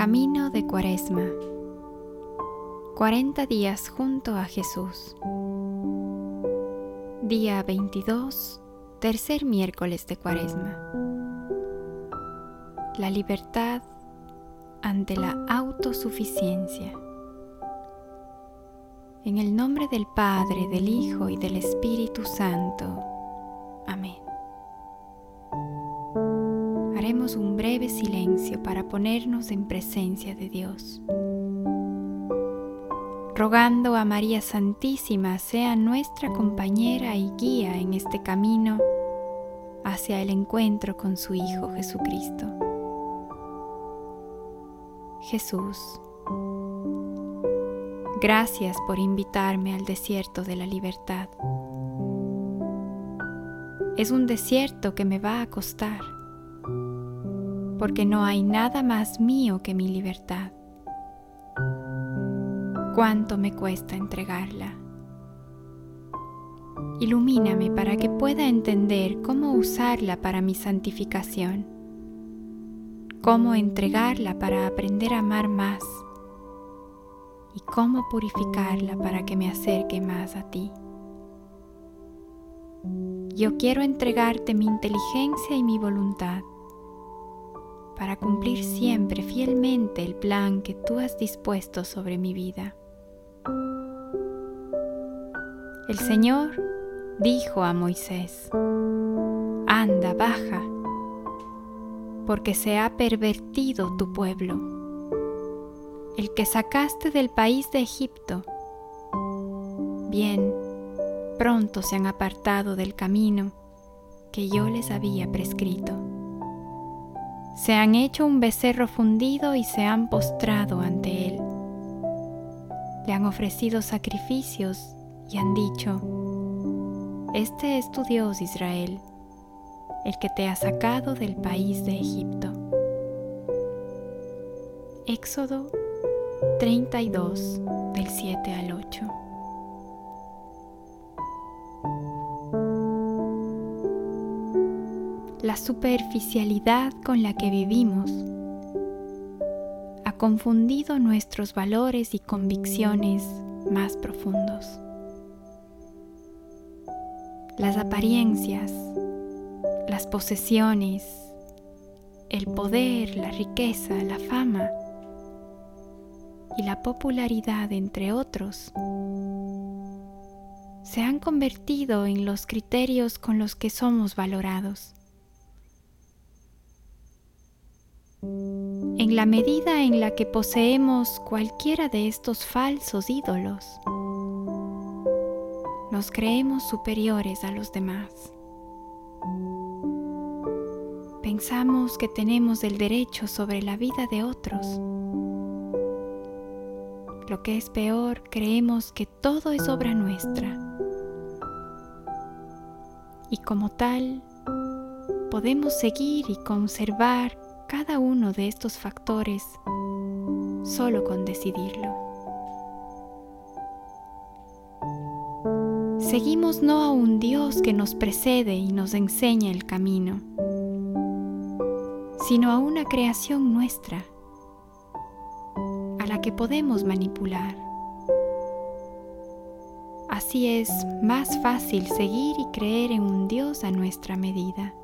Camino de Cuaresma. 40 días junto a Jesús. Día 22, tercer miércoles de Cuaresma. La libertad ante la autosuficiencia. En el nombre del Padre, del Hijo y del Espíritu Santo. Amén. Haremos un breve silencio para ponernos en presencia de Dios, rogando a María Santísima sea nuestra compañera y guía en este camino hacia el encuentro con su Hijo Jesucristo. Jesús, gracias por invitarme al desierto de la libertad. Es un desierto que me va a costar porque no hay nada más mío que mi libertad. ¿Cuánto me cuesta entregarla? Ilumíname para que pueda entender cómo usarla para mi santificación, cómo entregarla para aprender a amar más y cómo purificarla para que me acerque más a ti. Yo quiero entregarte mi inteligencia y mi voluntad para cumplir siempre fielmente el plan que tú has dispuesto sobre mi vida. El Señor dijo a Moisés, anda, baja, porque se ha pervertido tu pueblo, el que sacaste del país de Egipto. Bien, pronto se han apartado del camino que yo les había prescrito se han hecho un becerro fundido y se han postrado ante él. Le han ofrecido sacrificios y han dicho, Este es tu Dios Israel, el que te ha sacado del país de Egipto. Éxodo 32 del 7 al 8. La superficialidad con la que vivimos ha confundido nuestros valores y convicciones más profundos. Las apariencias, las posesiones, el poder, la riqueza, la fama y la popularidad, entre otros, se han convertido en los criterios con los que somos valorados. En la medida en la que poseemos cualquiera de estos falsos ídolos, nos creemos superiores a los demás. Pensamos que tenemos el derecho sobre la vida de otros. Lo que es peor, creemos que todo es obra nuestra. Y como tal, podemos seguir y conservar cada uno de estos factores solo con decidirlo. Seguimos no a un Dios que nos precede y nos enseña el camino, sino a una creación nuestra, a la que podemos manipular. Así es más fácil seguir y creer en un Dios a nuestra medida.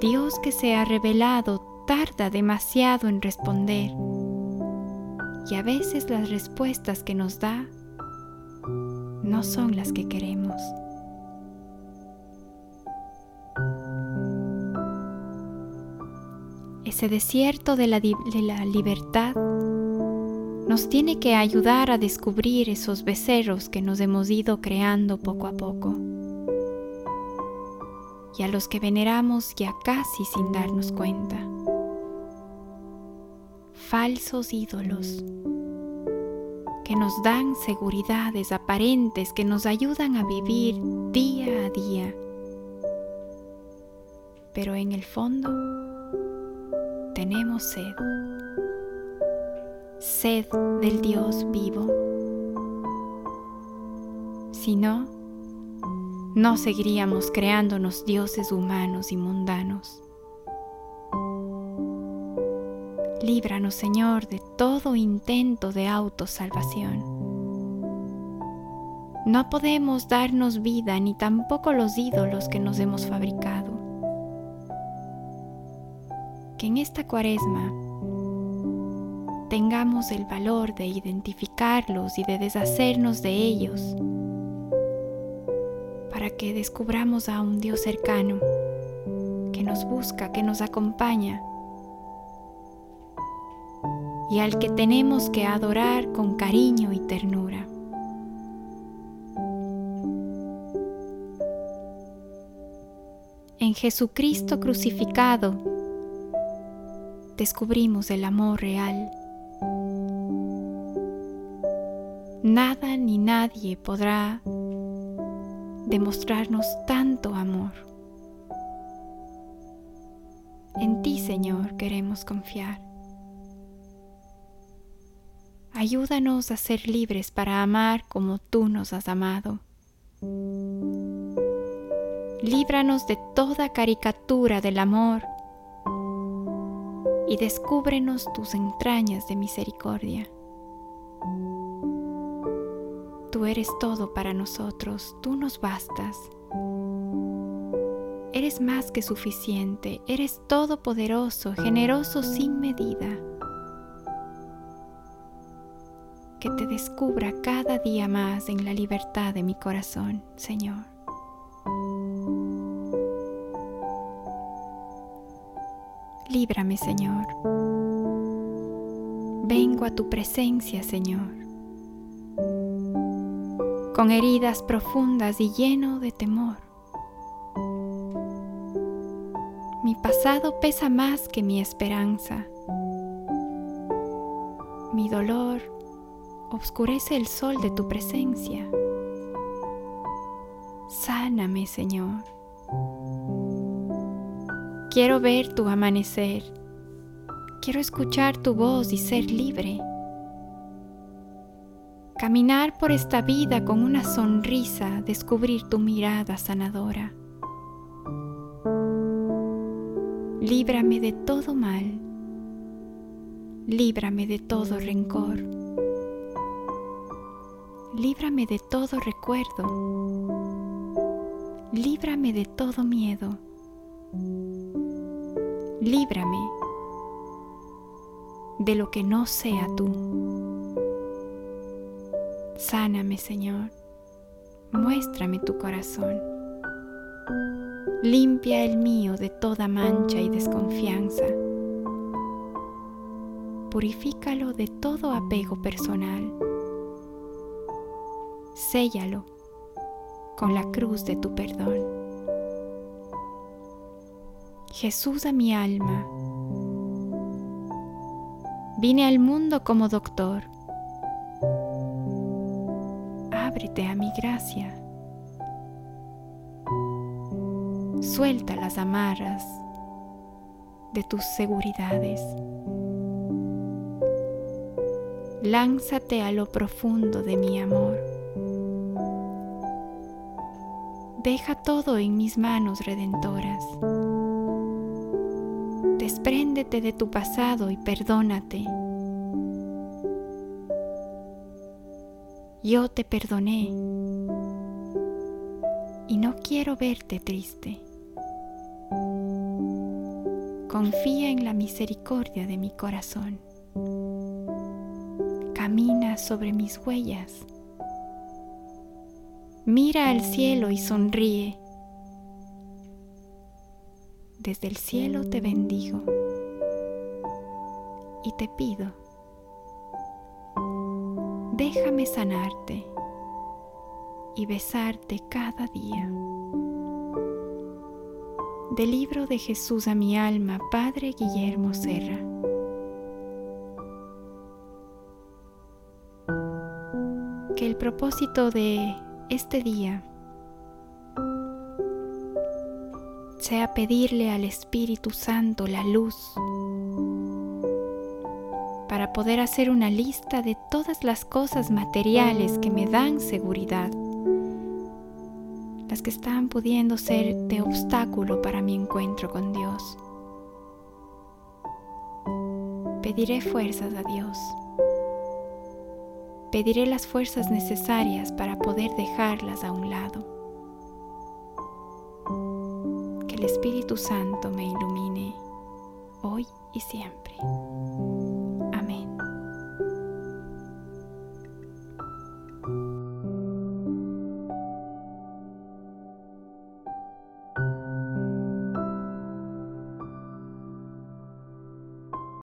Dios que se ha revelado tarda demasiado en responder y a veces las respuestas que nos da no son las que queremos. Ese desierto de la, de la, libertad nos tiene que ayudar a descubrir esos becerros que nos hemos ido creando poco a poco y a los que veneramos ya casi sin darnos cuenta. Falsos ídolos que nos dan seguridades aparentes que nos ayudan a vivir día a día. Pero en el fondo tenemos sed, sed del Dios vivo. Si no, no seguiríamos creándonos dioses humanos y mundanos. Líbranos, Señor, de todo intento de autosalvación. No podemos darnos vida ni tampoco los ídolos que nos hemos fabricado. Que en esta cuaresma tengamos el valor de identificarlos y de deshacernos de ellos para que descubramos a un Dios cercano que nos busca, que nos acompaña y al que tenemos que adorar con cariño y ternura. En Jesucristo crucificado descubrimos el amor real. Nada ni nadie podrá demostrarnos tanto amor. En ti, Señor, queremos confiar. Ayúdanos a ser libres para amar como tú nos has amado. Líbranos de toda caricatura del amor y descúbrenos tus entrañas de misericordia. Tú eres todo para nosotros, tú nos bastas. Eres más que suficiente, eres todopoderoso, generoso sin medida. Que te descubra cada día más en la libertad de mi corazón, Señor. Líbrame, Señor. Vengo a tu presencia, Señor con heridas profundas y lleno de temor. Mi pasado pesa más que mi esperanza. Mi dolor obscurece el sol de tu presencia. Sáname, Señor. Quiero ver tu amanecer. Quiero escuchar tu voz y ser libre. Caminar por esta vida con una sonrisa, descubrir tu mirada sanadora. Líbrame de todo mal. Líbrame de todo rencor. Líbrame de todo recuerdo. Líbrame de todo miedo. Líbrame de lo que no sea tú. Sáname, Señor. Muéstrame tu corazón. Limpia el mío de toda mancha y desconfianza. Purifícalo de todo apego personal. Séllalo con la cruz de tu perdón. Jesús a mi alma, vine al mundo como doctor ábrete a mi gracia. Suelta las amarras de tus seguridades. Lánzate a lo profundo de mi amor. Deja todo en mis manos redentoras. Despréndete de tu pasado y perdónate. Yo te perdoné y no quiero verte triste. Confía en la misericordia de mi corazón. Camina sobre mis huellas. Mira al cielo y sonríe. Desde el cielo te bendigo y te pido déjame sanarte y besarte cada día. Del libro de Jesús a mi alma, Padre Guillermo Serra. Que el propósito de este día sea pedirle al Espíritu Santo la luz poder hacer una lista de todas las cosas materiales que me dan seguridad, las que están pudiendo ser de obstáculo para mi encuentro con Dios. Pediré fuerzas a Dios. Pediré las fuerzas necesarias para poder dejarlas a un lado. Que el Espíritu Santo me ilumine hoy y siempre.